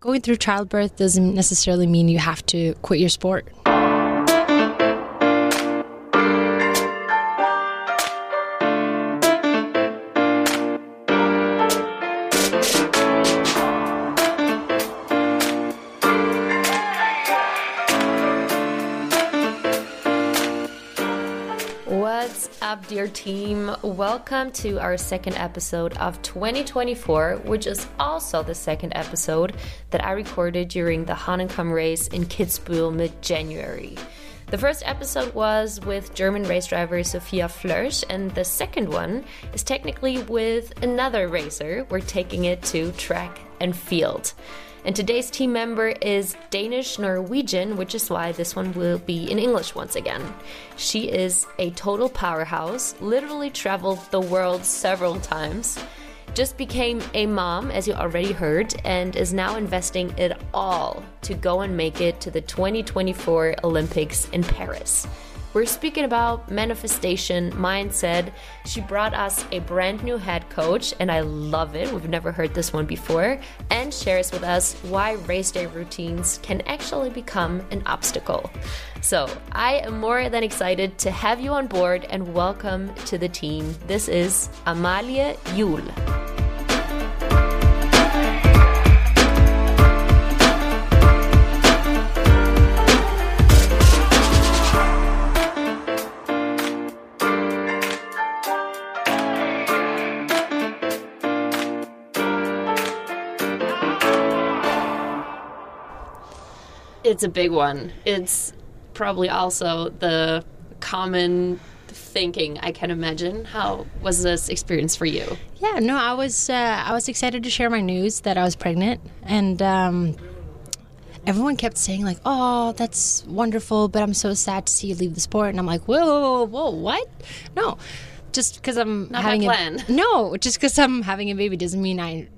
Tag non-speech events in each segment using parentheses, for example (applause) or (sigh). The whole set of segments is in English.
going through childbirth doesn't necessarily mean you have to quit your sport. Team? Welcome to our second episode of 2024, which is also the second episode that I recorded during the Hahnenkamm race in Kitzbühel mid January. The first episode was with German race driver Sophia Flörsch, and the second one is technically with another racer. We're taking it to track and field. And today's team member is Danish Norwegian, which is why this one will be in English once again. She is a total powerhouse, literally traveled the world several times, just became a mom, as you already heard, and is now investing it all to go and make it to the 2024 Olympics in Paris. We're speaking about manifestation, mindset. She brought us a brand new head coach, and I love it. We've never heard this one before. And shares with us why race day routines can actually become an obstacle. So I am more than excited to have you on board and welcome to the team. This is Amalie Iuel. It's a big one. It's probably also the common thinking I can imagine. How was this experience for you? Yeah, no, I was uh, I was excited to share my news that I was pregnant, and um, everyone kept saying like, "Oh, that's wonderful," but I'm so sad to see you leave the sport. And I'm like, "Whoa, whoa, whoa, what? No, just because I'm Not having my a plan. (laughs) no, just because I'm having a baby doesn't mean I.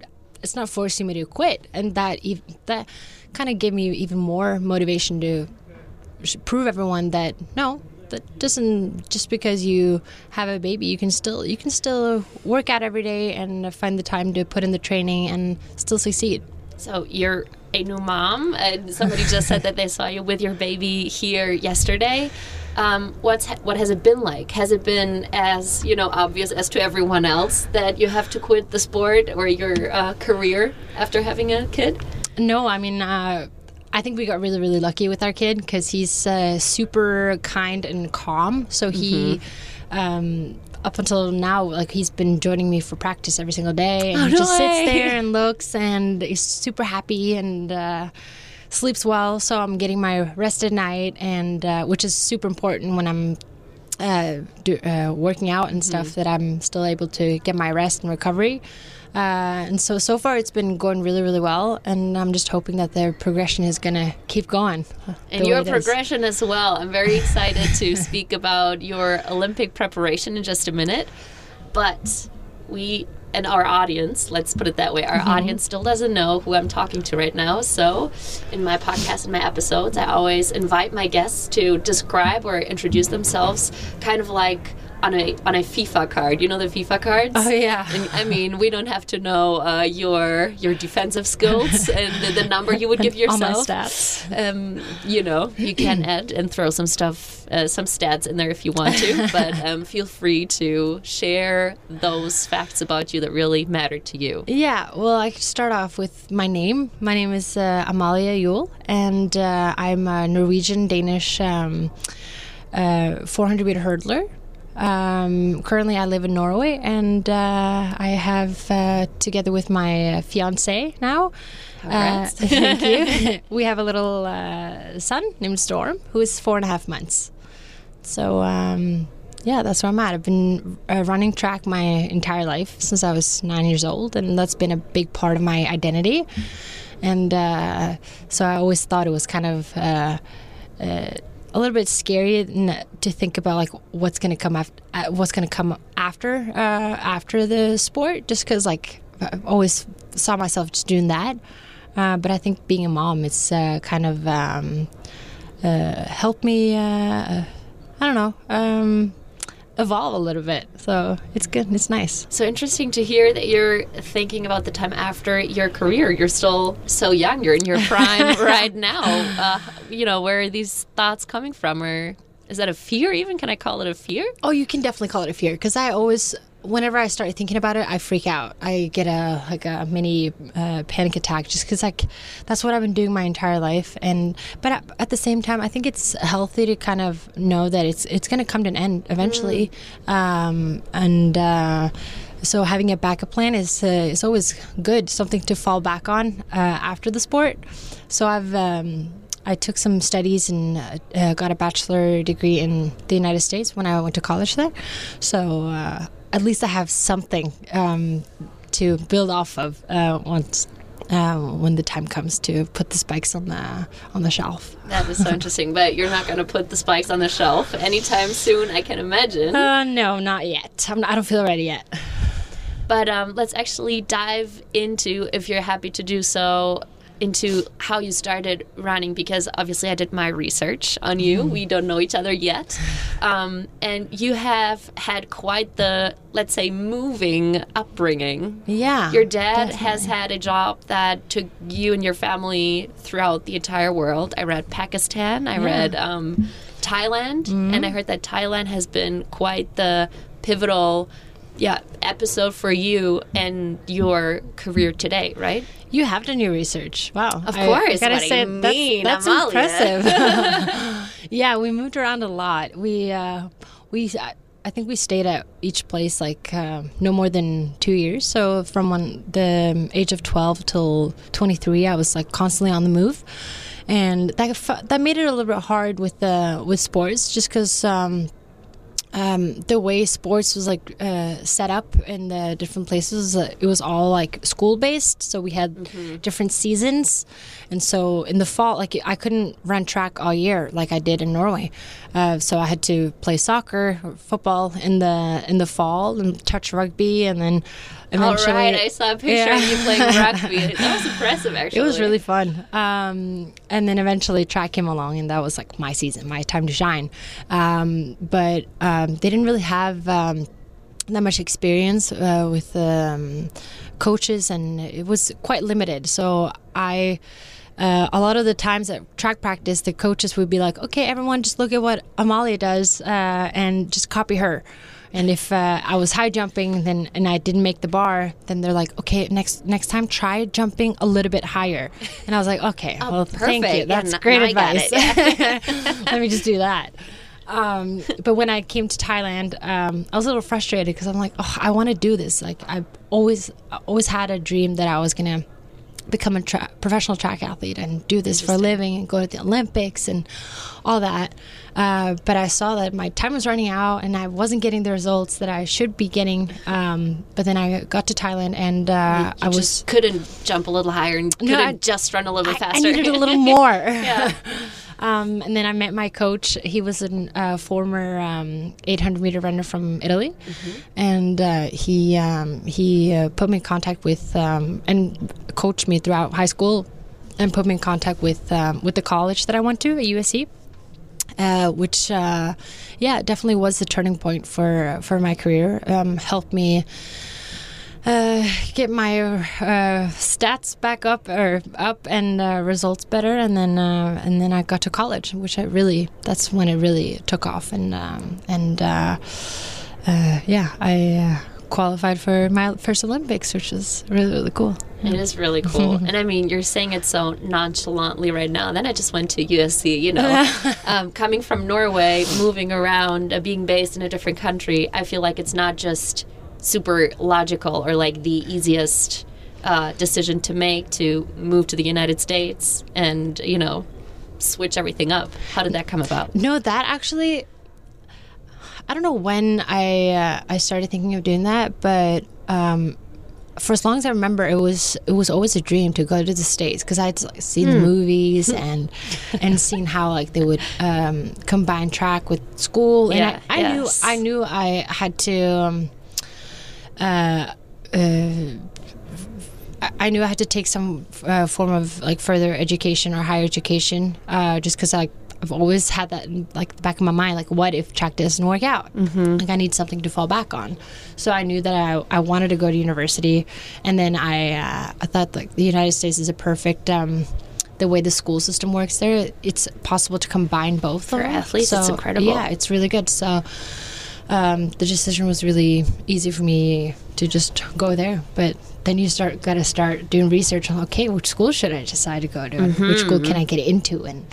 It's not forcing me to quit, and that that kind of gave me even more motivation to prove everyone that no that doesn't just because you have a baby you can still you can still work out every day and find the time to put in the training and still succeed So you're a new mom, and somebody just said that they saw you with your baby here yesterday. Um, what's what has it been like? Has it been as you know obvious as to everyone else that you have to quit the sport or your uh, career after having a kid? No i mean uh, i think we got really really lucky with our kid because he's uh, super kind and calm so he um, up until now like he's been joining me for practice every single day and Oh, he no just way. sits there and looks and he's super happy and uh, sleeps well so i'm getting my rest at night and uh, which is super important when i'm uh, do, uh, working out and stuff Mm-hmm. that i'm still able to get my rest and recovery uh, and so so far it's been going really really well and i'm just hoping that their progression is gonna keep going uh, And your way it is. progression as well. I'm very excited to speak about your Olympic preparation in just a minute. But we and our audience, let's put it that way, our Mm-hmm. audience still doesn't know who I'm talking to right now. So, in my podcast and my episodes, I always invite my guests to describe or introduce themselves kind of like on a on a FIFA card. You know the FIFA cards? Oh, yeah. And, I mean, we don't have to know uh, your your defensive skills (laughs) and the, the number you would give yourself. all my stats um, you know, you can (clears throat) add and throw some stuff, uh, some stats in there if you want to, (laughs) but um, feel free to share those facts about you that really matter to you. Yeah, well, I could start off with my name. My name is uh, Amalie Iuel, and uh, I'm a Norwegian Danish um, uh, 400 meter hurdler. Um, currently, I live in Norway, and uh, I have, uh, together with my uh, fiance now, uh, thank you. (laughs) (laughs) we have a little uh, son named Storm, who is four and a half months. So um, yeah, that's where I'm at. I've been uh, running track my entire life since I was nine years old, and that's been a big part of my identity. And uh, so I always thought it was kind of uh, uh, a little bit scary to think about like what's gonna come after, uh, what's gonna come after uh, after the sport, just because like I always saw myself just doing that. Uh, but I think being a mom, it's uh, kind of um, uh, helped me. Uh, I don't know. Um, evolve a little bit. So it's good. It's nice. So interesting to hear that you're thinking about the time after your career. You're still so young. You're in your (laughs) prime right now. Uh, you know, where are these thoughts coming from? Or is that a fear even? Can I call it a fear? Oh, you can definitely call it a fear because I always whenever I start thinking about it, I freak out. I get a like a mini uh, panic attack just because like that's what I've been doing my entire life. And but at, at, the same time, I think it's healthy to kind of know that it's it's going to come to an end eventually. Mm. Um, and uh, so having a backup plan is uh, is always good, something to fall back on uh, after the sport. So I've. Um, I took some studies and uh, uh, got a bachelor degree in the United States when I went to college there. So uh, at least I have something um, to build off of uh, once uh, when the time comes to put the spikes on the on the shelf. That is so (laughs) interesting. But you're not going to put the spikes on the shelf anytime soon, I can imagine. Uh, no, not yet. I'm, I do not feel ready yet. But um, let's actually dive into, if you're happy to do so, into how you started running because obviously I did my research on you. Mm. We don't know each other yet. Um, and you have had quite the, let's say, moving upbringing. Yeah. Your dad definitely. has had a job that took you and your family throughout the entire world. I read Pakistan, I yeah. read um, Thailand, mm. and I heard that Thailand has been quite the pivotal yeah episode for you and your career today, right? You have done your research. Wow. Of course. I, I gotta say, that's, that's impressive. (laughs) (laughs) yeah, we moved around a lot. We, uh, we, I think we stayed at each place like uh, no more than two years. So from when the age of 12 till 23, I was like constantly on the move. And that, that made it a little bit hard with the with sports just because um, um, the way sports was like uh, set up in the different places, uh, it was all like school based. So we had mm-hmm. different seasons, and so in the fall, like I couldn't run track all year like I did in Norway. Uh, so I had to play soccer or football in the in the fall and touch rugby, and then eventually. All right, I saw a picture yeah. of you playing rugby. (laughs) That was impressive, actually. It was really fun. Um, and then eventually track came along, and that was like my season, my time to shine. Um, but um, they didn't really have um, that much experience uh, with um, coaches, and it was quite limited. So I. Uh, a lot of the times at track practice, the coaches would be like, "Okay, everyone, just look at what Amalie does uh, and just copy her." And if uh, I was high jumping, then and I didn't make the bar, then they're like, okay, next next time try jumping a little bit higher. And I was like, okay, oh, well, perfect. thank you. That's yeah, great advice. (laughs) Let me just do that. Um, but when I came to Thailand, um, I was a little frustrated because I'm like, oh, I want to do this. Like I've always always had a dream that I was gonna become a tra- professional track athlete and do this for a living and go to the Olympics and all that. Uh, but I saw that my time was running out and I wasn't getting the results that I should be getting. Um, but then I got to Thailand and uh, I was couldn't jump a little higher and couldn't no, I, just run a little bit faster. I needed a little more. (laughs) yeah. (laughs) Um, and then I met my coach. He was a uh, former um, 800 meter runner from Italy, mm-hmm. and uh, he um, he uh, put me in contact with um, and coached me throughout high school, and put me in contact with um, with the college that I went to at USC. Uh, which, uh, yeah, definitely was the turning point for for my career. Um, helped me uh, get my uh, stats back up or up and uh, results better, and then uh, and then I got to college, which I really that's when it really took off, and um, and yeah, I qualified for my first Olympics, which is really really cool. It is really (laughs) cool, and I mean, you're saying it so nonchalantly right now. Then I just went to USC, you know, (laughs) um, coming from Norway, moving around, being based in a different country. I feel like it's not just super logical or like the easiest uh, decision to make to move to the United States and you know switch everything up. How did that come about? No, that actually, I don't know when I uh, I started thinking of doing that, but um, for as long as I remember, it was it was always a dream to go to the states because I'd like, seen the hmm. movies (laughs) and and seen how like they would um, combine track with school, yeah, and I, I yes. knew I knew I had to. Um, uh, uh, I knew I had to take some uh, form of like further education or higher education, uh, just because I I've always had that in like the back of my mind. Like, what if track doesn't work out? Mm-hmm. Like, I need something to fall back on. So I knew that I, I wanted to go to university, and then I uh, I thought like the United States is a perfect. Um, the way the school system works there, it's possible to combine both For athletes, So, it's incredible. Yeah, it's really good. So um, the decision was really easy for me to just go there. But then you start got to start doing research on okay, which school should I decide to go to? Which school can I get into and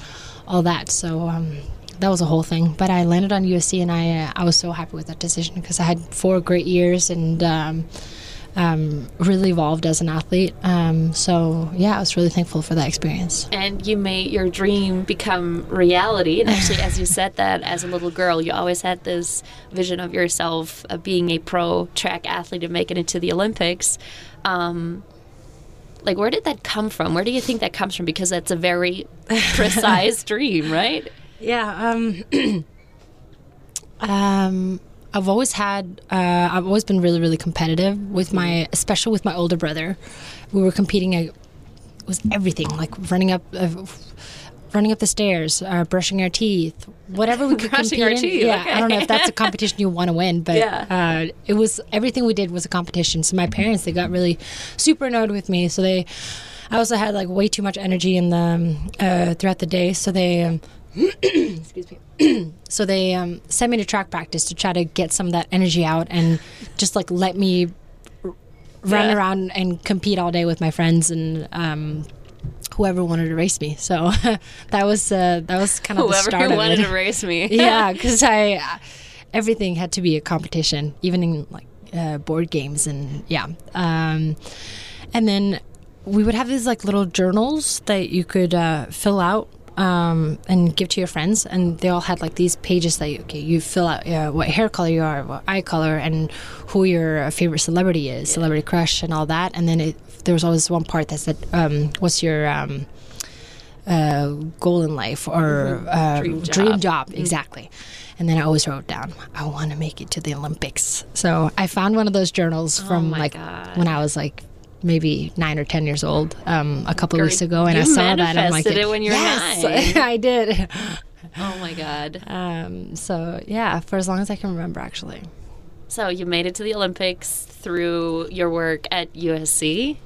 all that. So um, that was a whole thing. But I landed on USC, and I uh, I was so happy with that decision because I had four great years and. Um, um, really evolved as an athlete. Um, so yeah, I was really thankful for that experience. and you made your dream become reality. And actually, as you said that as a little girl, you always had this vision of yourself uh, being a pro track athlete and making it to the Olympics. Like, where did that come from? Where do you think that comes from? Because that's a very (laughs) precise dream, right? Yeah. Um, (clears throat) um, I've always had. Uh, I've always been really, really competitive with my, especially with my older brother. We were competing. It was everything like running up. Uh, Running up the stairs, uh, brushing our teeth, whatever we (laughs) could Brushing compete our in. teeth, Yeah, okay. I don't know if that's a competition you want to win, but Yeah. uh, it was everything we did was a competition. So my parents they got really super annoyed with me. So they, I also had like way too much energy in the um, uh, throughout the day. So they, um, (clears throat) excuse me. (clears throat) so they um, sent me to track practice to try to get some of that energy out and just like let me r- run Yeah. around and compete all day with my friends and um, whoever wanted to race me. So (laughs) that was uh, that was kind of the Whoever start wanted of it. to race me. (laughs) yeah, (laughs) because I everything had to be a competition, even in like uh, board games and yeah. Um, and then we would have these like little journals that you could uh, fill out um, and give to your friends, and they all had like these pages that you, okay, you fill out uh, what hair color you are, what eye color, and who your favorite celebrity is, celebrity crush, and all that. And then it, there was always one part that said, um, "What's your um, uh, goal in life or uh, Dream dream job. job, exactly. And then I always wrote down, I want to make it to the Olympics. So I found one of those journals from Oh my like God. when I was like maybe nine or ten years old, um, a couple Girl, weeks ago, and I saw that. I'm like, it when you were yes, nine." (laughs) I did. Oh my God. Um, so yeah, for as long as I can remember, actually. So you made it to the Olympics through your work at USC.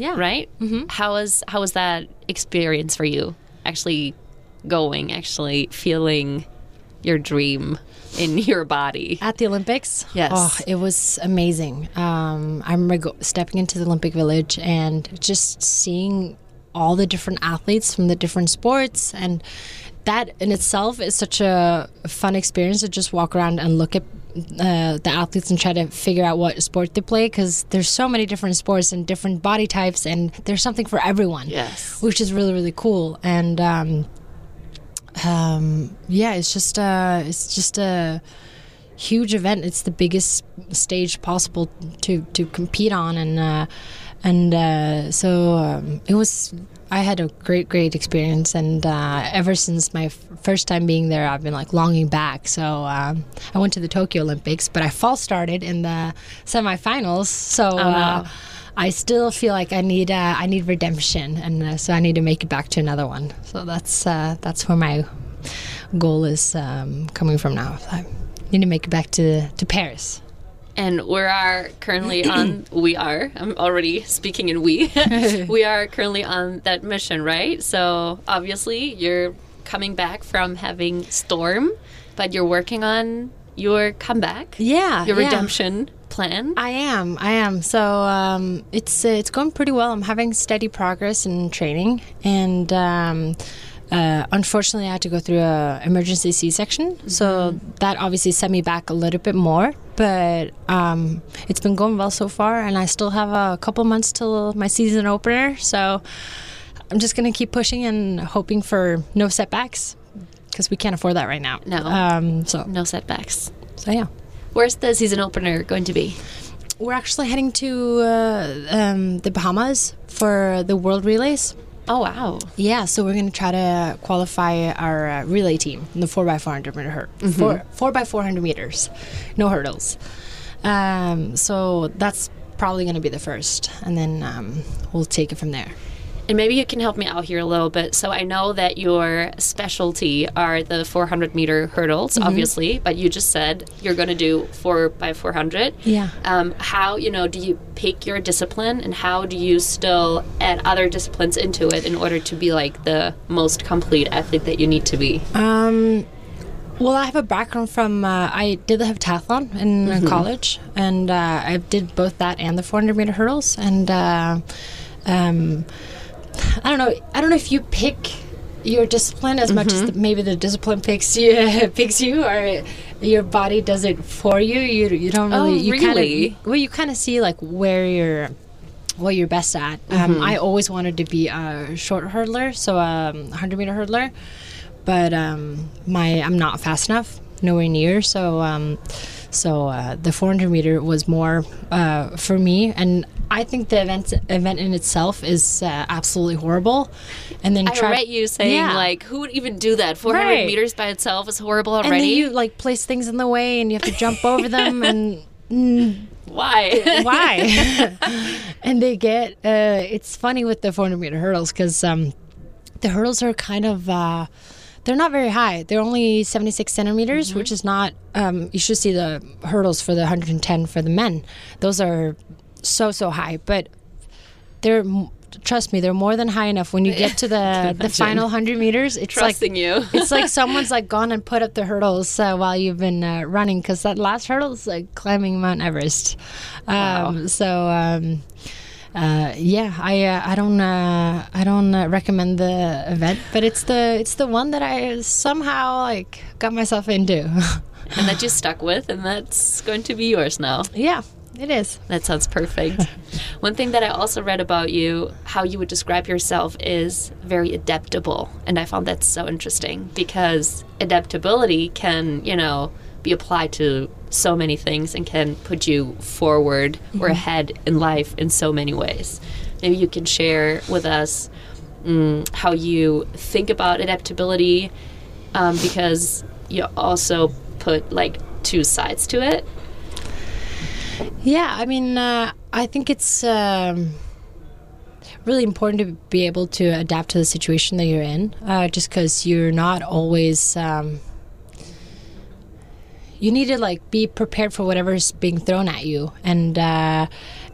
Yeah. right? Mm-hmm. How was how was that experience for you? Actually going, actually feeling your dream in (laughs) your body. At the Olympics? Yes. Oh, it was amazing. Um, I remember go- stepping into the Olympic Village and just seeing all the different athletes from the different sports. And that in itself is such a fun experience to just walk around and look at uh, the athletes and try to figure out what sport they play because there's so many different sports and different body types and there's something for everyone. Yes. which is really really cool. And um, um, yeah it's just uh, it's just a huge event. It's the biggest stage possible to to compete on. And uh, and uh, so um, it was I had a great great experience and uh, ever since my f- first time being there I've been like longing back. So um, I went to the Tokyo Olympics but I false started in the semifinals. So uh, I still feel like I need uh, I need redemption and uh, so I need to make it back to another one. So that's uh, that's where my goal is um, coming from now. I need to make it back to to Paris And we are currently on (clears throat) we are. I'm already speaking in we. (laughs) (laughs) we are currently on that mission, right? So obviously you're coming back from having Storm, but you're working on your comeback. yeah Your yeah. redemption plan. I am. I am. So um, it's uh, it's going pretty well. I'm having steady progress in training, and um, uh, unfortunately, I had to go through a emergency C-section. So that obviously set me back a little bit more. But um, it's been going well so far, and I still have a couple months till my season opener. So I'm just gonna keep pushing and hoping for no setbacks because we can't afford that right now. No. Um, so no setbacks. so yeah. Where's the season opener going to be? We're actually heading to uh, um, the Bahamas for the World Relays. Oh wow. Yeah, so we're going to try to qualify our uh, relay team in the 4x400 meter hurdle. Four, 4x400 meters, no hurdles. Um, so that's probably going to be the first, and then um, we'll take it from there. And maybe you can help me out here a little bit. So I know that your specialty are the 400 meter hurdles, Mm-hmm. obviously, but you just said you're going to do four by 400. Yeah. Um, how you know do you pick your discipline, and how do you still add other disciplines into it in order to be like the most complete athlete that you need to be? Um, well, I have a background from uh, I did the heptathlon in uh college, and uh, I did both that and the 400 meter hurdles. And uh, um, I don't know. I don't know if you pick your discipline as much as the, maybe the discipline picks you (laughs) picks you, or your body does it for you. You you don't really. Oh, you really? Kinda, well, you kind of see like where you're what you're best at. Um, I always wanted to be a short hurdler, so a um, 100 meter hurdler, but um, my I'm not fast enough, nowhere near. So um, so uh, the 400 meter was more uh, for me, and I think the event event in itself is uh, absolutely horrible. And then I try- read you saying Yeah. like, who would even do that? 400 Right. meters by itself is horrible already. and then you like place things in the way, and you have to jump over them, (laughs) and mm, Why? (laughs) why? (laughs) and they get uh, it's funny with the 400 meter hurdles because um, the hurdles are kind of uh, they're not very high. They're only 76 centimeters, which is not. Um, you should see the hurdles for the 110 for the men. Those are so so high, but they're. Trust me, they're more than high enough. When you get to the (laughs) the final hundred meters, it's like you. (laughs) it's like someone's like gone and put up the hurdles uh, while you've been uh, running because that last hurdle is like climbing Mount Everest. Um, So um, uh, yeah, I uh, I don't uh, I don't uh, recommend the event, but it's the it's the one that I somehow like got myself into. (laughs) and that you stuck with, and that's going to be yours now. yeah, it is. That sounds perfect. (laughs) One thing that I also read about you, how you would describe yourself, is very adaptable. And I found that so interesting because adaptability can, you know, be applied to so many things and can put you forward or ahead in life in so many ways. Maybe you can share with us mm, how you think about adaptability um, because you also put like two sides to it. Yeah, I mean, uh, I think it's um, really important to be able to adapt to the situation that you're in, uh, just because you're not always. Um, you need to like be prepared for whatever's being thrown at you, and uh,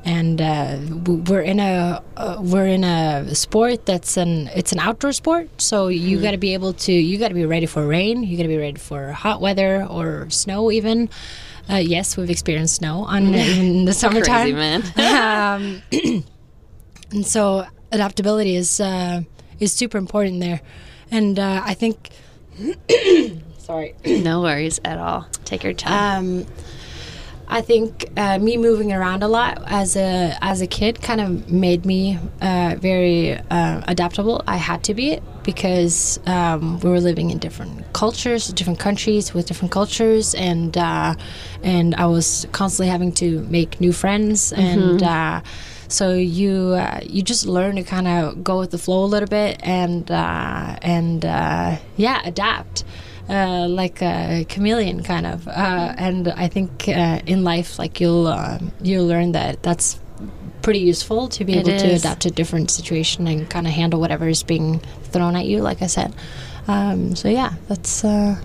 and uh, we're in a uh, we're in a sport that's an it's an outdoor sport, so you got to be able to you got to be ready for rain, you got to be ready for hot weather or snow even. Uh, yes, we've experienced snow on (laughs) in the summertime. Crazy man. (laughs) um, (clears throat) and so adaptability is uh, is super important there, and uh, I think. (clears throat) sorry. (clears throat) no worries at all. Take your time. Um, I think uh, me moving around a lot as a as a kid kind of made me uh, very uh, adaptable. I had to be because um, we were living in different cultures, different countries with different cultures, and uh, and I was constantly having to make new friends and. Uh, so you uh, you just learn to kind of go with the flow a little bit and uh, and uh, yeah adapt uh, like a chameleon kind of uh, and I think uh, in life like you'll um, you'll learn that that's pretty useful to be It able to adapt to different situation and kind of handle whatever is being thrown at you like I said um, so yeah that's uh,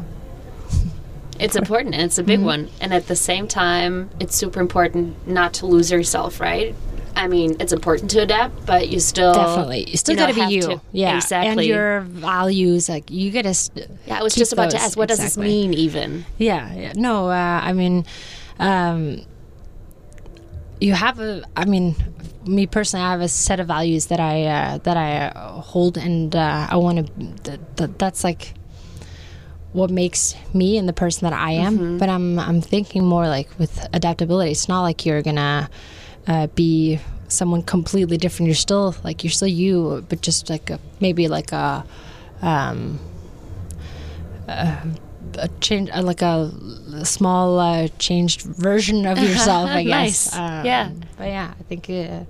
(laughs) It's important and it's a big Mm-hmm. one. And at the same time, it's super important not to lose yourself, right? I mean, it's important to adapt, but you still definitely you still got to be you to- yeah exactly. and your values like you gotta st- yeah, I was just about to ask, what does Exactly. this mean, even? Yeah, yeah. No, uh, I mean, um, you have a. I mean, me personally, I have a set of values that I uh, that I uh, hold, and uh, I want to. Th- th- that's like what makes me and the person that I am. But I'm I'm thinking more like with adaptability. It's not like you're gonna uh, be someone completely different. You're still like you're still you, but just like a, maybe like a. Um, a change, uh, like a small uh, changed version of (laughs) yourself, I guess. Nice. Yeah. But yeah, I think uh,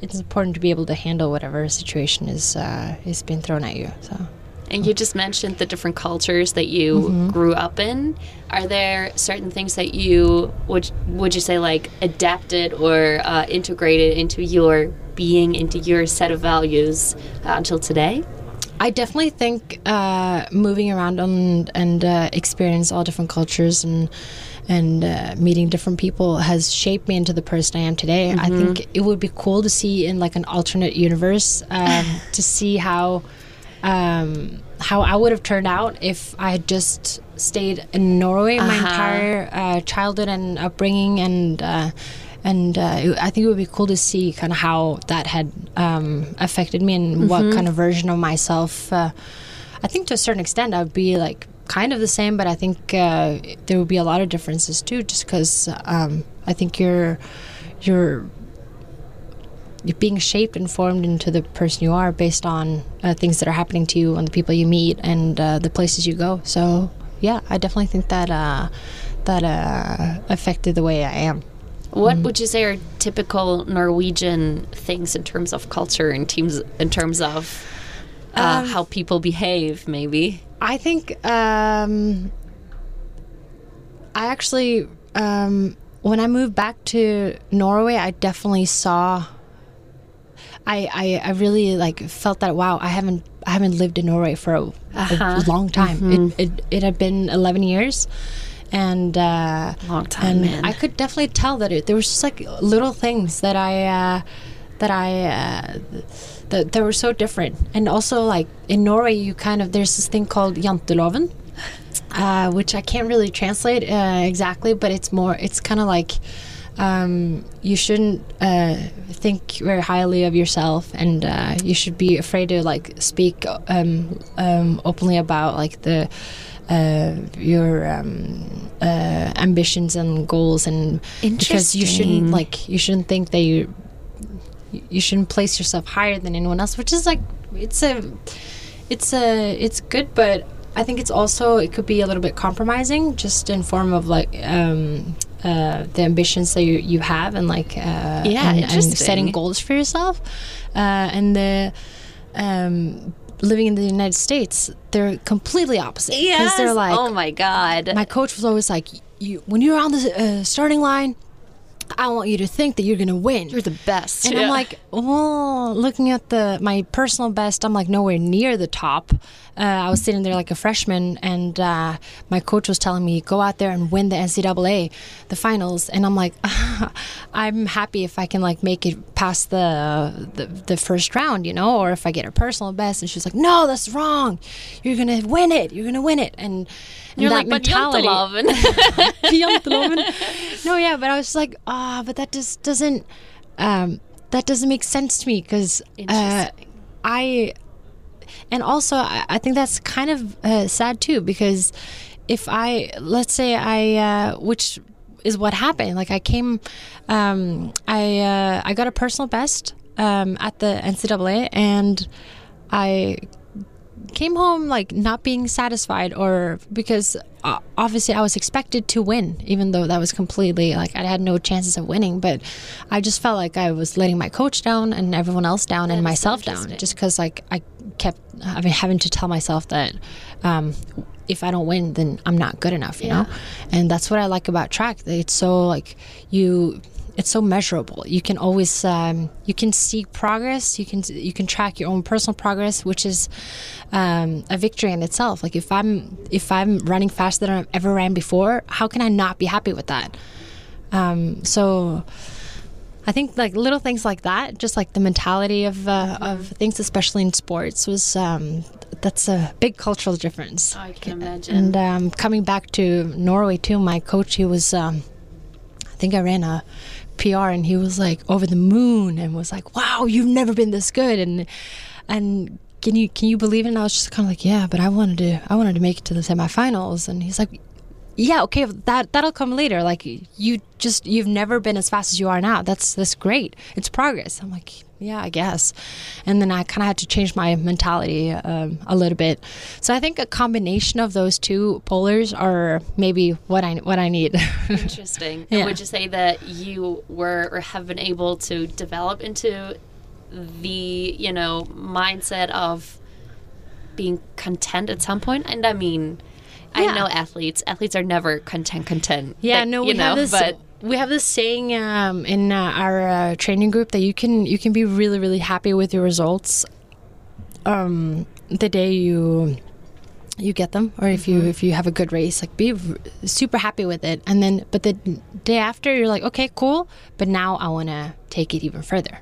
it's important to be able to handle whatever situation is uh, is being thrown at you. So And you just mentioned the different cultures that you Mm-hmm. grew up in. Are there certain things that you would would you say like adapted or uh, integrated into your being, into your set of values uh, until today? I definitely think uh, moving around and and uh, experience all different cultures and and uh, meeting different people has shaped me into the person I am today. I think it would be cool to see in like an alternate universe um, to see how um, how I would have turned out if I had just stayed in Norway my Uh-huh. entire uh, childhood and upbringing and. Uh, and uh, it- I think it would be cool to see kind of how that had um, affected me and what kind of version of myself. Uh, I think to a certain extent, I would be like kind of the same, but I think uh, there would be a lot of differences too, just because um, I think you're you're being shaped and formed into the person you are based on uh, things that are happening to you and the people you meet and uh, the places you go. So yeah, I definitely think that uh, that uh, affected the way I am. What Mm-hmm. would you say are typical Norwegian things in terms of culture, and teams, in terms of uh, Um, how people behave? Maybe. I think um, I actually, um, when I moved back to Norway, I definitely saw. I, I, I really like felt that wow I haven't I haven't lived in Norway for a, a long time it, it it had been 11 years and uh, Long time, and man. I could definitely tell that it, there was just like little things that I uh, that I uh, that, that were so different. And also like in Norway, you kind of there's this thing called janteloven, uh, which I can't really translate uh, exactly, but it's more it's kind of like um, you shouldn't uh, think very highly of yourself, and uh, you should be afraid to like speak um, um, openly about like the uh, your um, uh, ambitions and goals, and because you shouldn't like you shouldn't think that you you shouldn't place yourself higher than anyone else, which is like it's a it's a it's good, but I think it's also it could be a little bit compromising, just in form of like um, uh, the ambitions that you, you have and like uh, Yeah, and, and setting goals for yourself, uh, and the um, living in the United States, they're completely opposite because they're like oh my god. my coach was always like, "You when you're on the uh, starting line, I want you to think that you're gonna win." You're the best. and I'm like, well, looking at the my personal best, I'm like nowhere near the top. Uh, I was sitting there like a freshman, and uh, my coach was telling me go out there and win the NCAA, the finals, and I'm like, (laughs) I'm happy if I can like make it past the, the the first round, you know, or if I get a personal best. And she's like, no, that's wrong. You're gonna win it. You're gonna win it. And, and you're that like, mentality. (laughs) (laughs) No, yeah, but I was like, ah, but that just doesn't, um, that doesn't make sense to me because uh, I, and also I, think that's kind of uh, sad too because if I, let's say I, uh, which is what happened, like I came, um, I, uh, I got a personal best um, at the NCAA and I came home like not being satisfied or because uh, obviously I was expected to win even though that was completely like I had no chances of winning but I just felt like I was letting my coach down and everyone else down and myself down just because like I kept having having to tell myself that um, if I don't win then I'm not good enough you know? And that's what I like about track. It's so like you it's so measurable. You can always um, you can see progress. You can you can track your own personal progress, which is um, a victory in itself. Like if I'm if I'm running faster than I've ever ran before, how can I not be happy with that? Um, so I think like little things like that, just like the mentality of uh, of things, especially in sports, was um, that's a big cultural difference. I can imagine. And um, coming back to Norway too, my coach he was um, I think I ran a PR and he was like over the moon and was like, "Wow, you've never been this good." And and can you can you believe it? And I was just kind of like, "Yeah, but I wanted to I wanted to make it to the semifinals." And he's like, "Yeah, okay, that that'll come later. Like you just you've never been as fast as you are now. That's that's great. It's progress." I'm like, "Yeah, I guess." And then I kind of had to change my mentality um, a little bit. So I think a combination of those two polars are maybe what I what I need. (laughs) Interesting. Yeah. And would you say that you were or have been able to develop into the, you know, mindset of being content at some point? And I mean, I know athletes. Athletes are never content, content. Yeah, Like, no, you we know, have this. but we have this saying um, in uh, our uh, training group that you can you can be really really happy with your results um, the day you you get them or if you if you have a good race like be r- super happy with it. And then but the day after you're like okay cool but now i want to take it even further.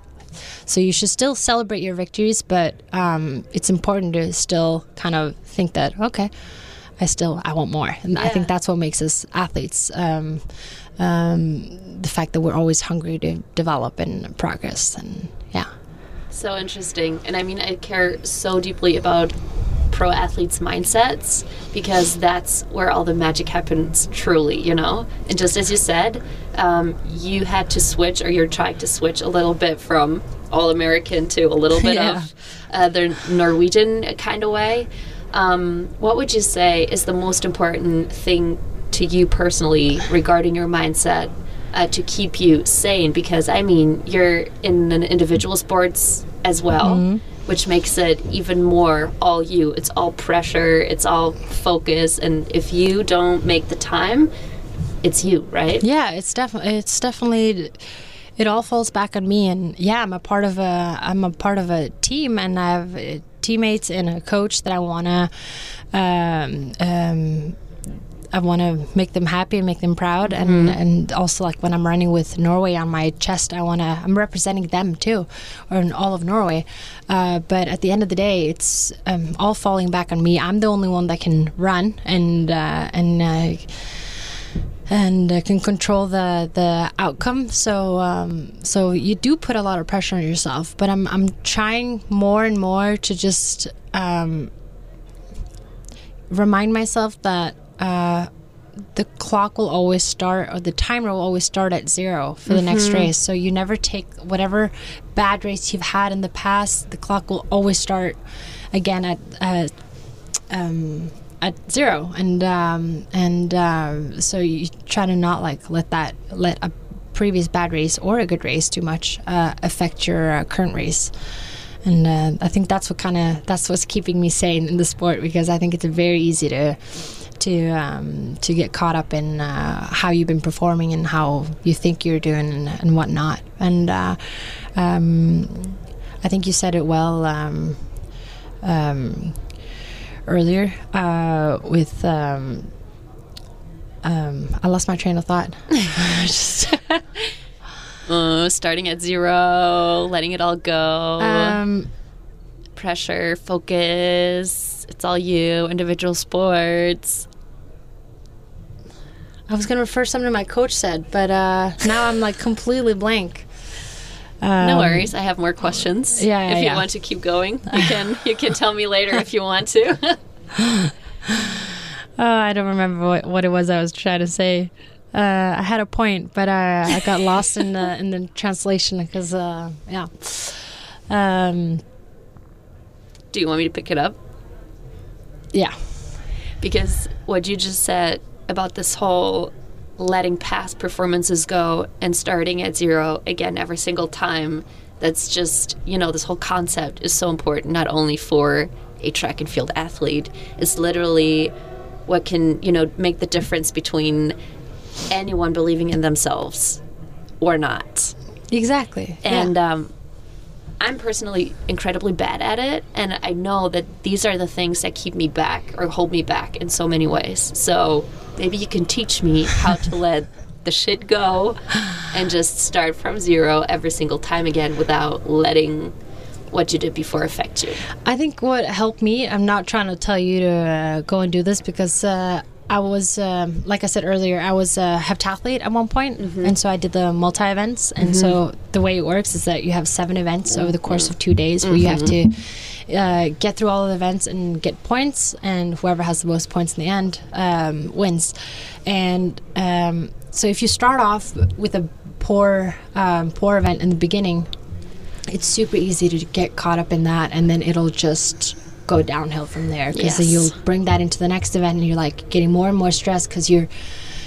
So you should still celebrate your victories but um, it's important to still kind of think that okay i still i want more. And i think that's what makes us athletes um, um, the fact that we're always hungry to develop and progress and yeah So interesting. And I mean, I care so deeply about pro athletes' mindsets because that's where all the magic happens, truly, you know? And just as you said, um, you had to switch, or you're trying to switch a little bit from all American to a little (laughs) bit Yeah. of uh, the Norwegian kind of way. Um, what would you say is the most important thing to you personally regarding your mindset uh, to keep you sane? Because I mean, you're in an individual sports as well, which makes it even more all you. It's all pressure, it's all focus, and if you don't make the time, it's you, right? Yeah, it's definitely it's definitely it all falls back on me and yeah, I'm a part of a I'm a part of a team and I have uh, teammates and a coach that I want to um, um, I want to make them happy and make them proud and and also like when I'm running with Norway on my chest I want to I'm representing them too or in all of Norway uh, but at the end of the day it's um, all falling back on me I'm the only one that can run and uh, and uh, and uh, can control the the outcome. So um, so you do put a lot of pressure on yourself. But I'm I'm trying more and more to just um, remind myself that. Uh, the clock will always start or the timer will always start at zero for the next race. So you never take whatever bad race you've had in the past the clock will always start again at uh, um, at zero, and um, and um, so you try to not like let that let a previous bad race or a good race too much uh, affect your uh, current race. And uh, I think that's what kind of that's what's keeping me sane in the sport because I think it's very easy to to um, to get caught up in uh, how you've been performing and how you think you're doing and, and whatnot. And uh, um, I think you said it well. Um, um, earlier uh, with um, um, I lost my train of thought. (laughs) (laughs) Just, Uh, starting at zero, letting it all go, um, pressure, focus. It's all you. Individual sports. I was gonna refer something my coach said, but uh, now I'm like completely blank. Um, No worries. I have more questions. yeah, yeah, if you yeah. want to keep going, you can. (laughs) you can tell me later if you want to. (laughs) Oh, I don't remember what, what it was I was trying to say. Uh, I had a point, but uh, I got lost in the in the translation because uh, yeah. Um, Do you want me to pick it up? yeah. because what you just said about this whole letting past performances go and starting at zero again every single time that's just you know this whole concept is so important not only for a track and field athlete it's literally what can you know make the difference between anyone believing in themselves or not Exactly. and yeah. um, I'm personally incredibly bad at it, and I know that these are the things that keep me back or hold me back in so many ways. So maybe you can teach me how to (laughs) let the shit go and just start from zero every single time again without letting what you did before affect you. I think what helped me, I'm not trying to tell you to uh, go and do this because uh, I was, um, like I said earlier, I was a heptathlete at one point, and so I did the multi events. And so the way it works is that you have seven events over the course of two days where you have to uh, get through all of the events and get points, and whoever has the most points in the end um, wins. And um, so if you start off with a poor, um, poor event in the beginning, it's super easy to get caught up in that and then it'll just go downhill from there because Yes. you'll bring that into the next event and you're like getting more and more stressed because you're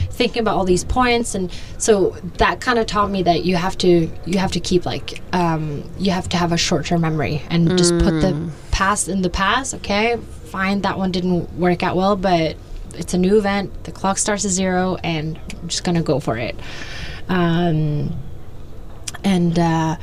thinking about all these points. And so that kind of taught me that you have to you have to keep like um, you have to have a short-term memory and just put the past in the past okay? Fine that one didn't work out well but it's a new event the clock starts at zero and i'm just gonna go for it. Um, and uh,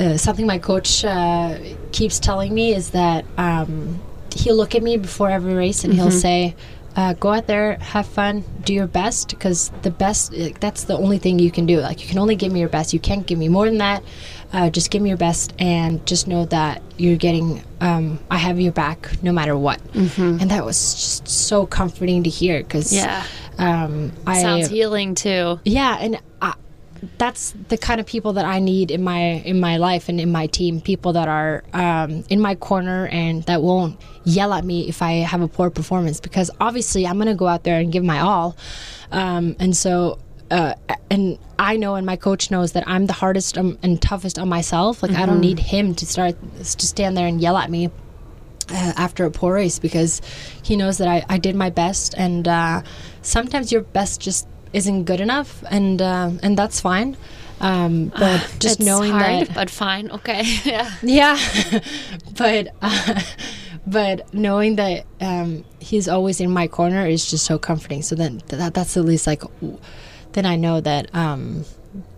uh, something my coach uh, keeps telling me is that um, he'll look at me before every race and he'll say, uh, "Go out there, have fun, do your best, because the best, that's the only thing you can do. Like you can only give me your best. You can't give me more than that. Uh, just give me your best, and just know that you're getting. Um, I have your back no matter what." And that was just so comforting to hear because Yeah. um, I Sounds healing too. yeah, and I, that's the kind of people that I need in my in my life and in my team. People that are um, in my corner and that won't yell at me if I have a poor performance. Because obviously, I'm gonna go out there and give my all, um, and so. Uh, and I know, and my coach knows that I'm the hardest um, and toughest on myself. Like I don't need him to start to stand there and yell at me uh, after a poor race because he knows that I, I did my best and uh, sometimes your best just isn't good enough and uh, and that's fine um, but just It's knowing hard, that but fine. Okay. (laughs) yeah. yeah (laughs) but uh, but knowing that um, he's always in my corner is just so comforting so then that, that's at least like then I know that um,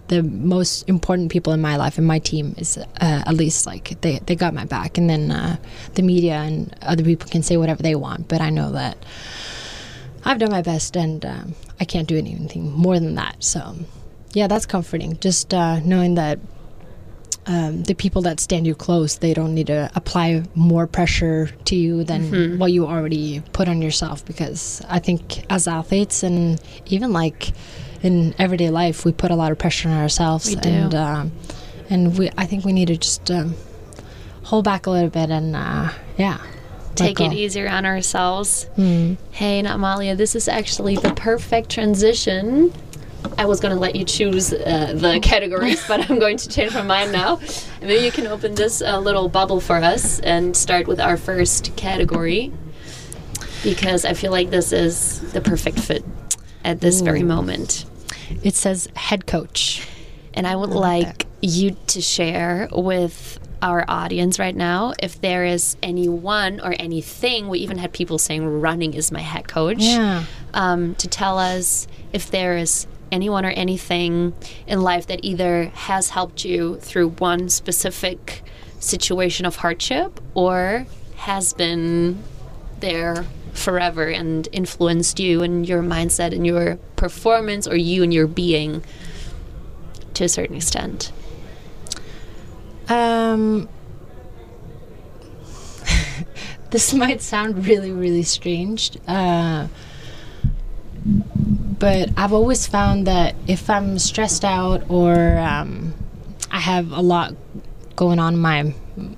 the most important people in my life and my team is uh, at least like they, they got my back and then uh, the media and other people can say whatever they want but i know that i've done my best and um, i can't do anything more than that. So yeah that's comforting. Just uh, knowing that um, the people that stand you close they don't need to apply more pressure to you than what you already put on yourself because i think as athletes and even like in everyday life we put a lot of pressure on ourselves We do. and um, and we i think we need to just um, hold back a little bit and uh, yeah Take it easier on ourselves. Mm. Hey, Namalia, this is actually the perfect transition. I was going to let you choose uh, the (laughs) categories, but I'm going to change my mind now. And maybe you can open this uh, little bubble for us and start with our first category because I feel like this is the perfect fit at this very moment. it says head coach And I would like you to share with our audience right now if there is anyone or anything. We even had people saying running is my head coach. Yeah. Um, to tell us if there is anyone or anything in life that either has helped you through one specific situation of hardship or has been there forever and influenced you and your mindset and your performance or you and your being to a certain extent. Um, (laughs) this might sound really, really strange, uh, but I've always found that if I'm stressed out or um, I have a lot going on in my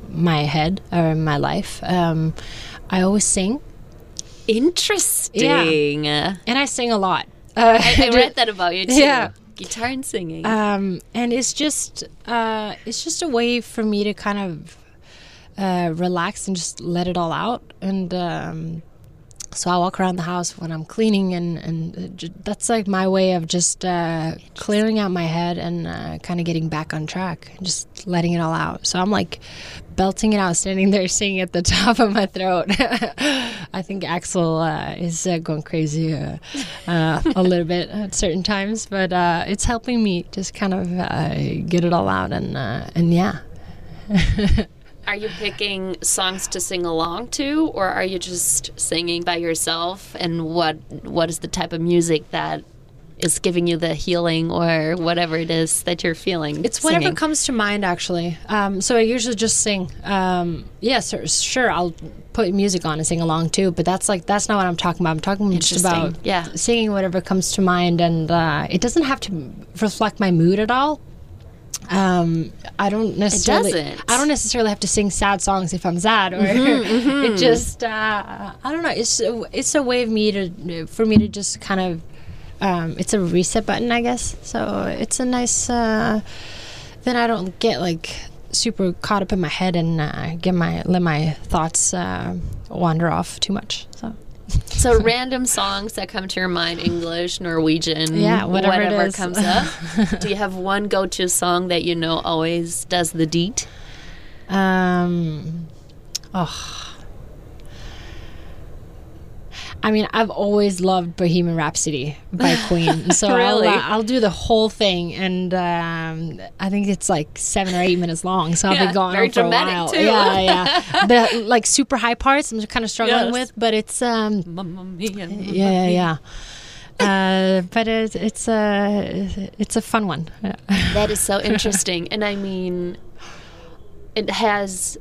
my head or in my life, um, I always sing, Interesting. and I sing a lot. Uh, I, I (laughs) read that about you too. Yeah. Guitar and singing. um, and it's just uh, it's just a way for me to kind of uh, relax and just let it all out. And um, so I walk around the house when I'm cleaning, and and that's like my way of just uh, clearing out my head and uh, kind of getting back on track, and just letting it all out. So I'm like belting it out, standing there singing at the top of my throat. (laughs) I think Axel uh, is uh, going crazy uh, uh, a little bit at certain times, but uh, it's helping me just kind of uh, get it all out and and yeah. (laughs) are you picking songs to sing along to, or are you just singing by yourself? And what what is the type of music that is giving you the healing or whatever it is that you're feeling? It's whatever singing? comes to mind, actually. Um, so I usually just sing. Um, yes, sure, sure, I'll put music on and sing along too. But that's like that's not what I'm talking about. I'm talking just about Yeah. singing whatever comes to mind, and uh, it doesn't have to reflect my mood at all. Um, I don't necessarily. doesn't. I don't necessarily have to sing sad songs if I'm sad, or (laughs) it just. Uh, I don't know. It's a, it's a way of me to for me to just kind of. Um, it's a reset button, I guess. So it's a nice. Uh, then I don't get like super caught up in my head and uh, get my let my thoughts uh, wander off too much. So (laughs) So random songs that come to your mind, English, Norwegian, Yeah, whatever is. comes up. (laughs) Do you have one go-to song that you know always does the deed? Um, oh. I mean, I've always loved Bohemian Rhapsody by (laughs) Queen, so Really? I'll, uh, I'll do the whole thing, and um, I think it's like seven or eight minutes long, so I'll Yeah, be going very for a while. too. Yeah, yeah. (laughs) the like super high parts, I'm kind of struggling Yes. with, but it's um, Mamma mia. (laughs) yeah, yeah, yeah. Uh, but it, it's a it's a fun one. That is so interesting. and I mean, it has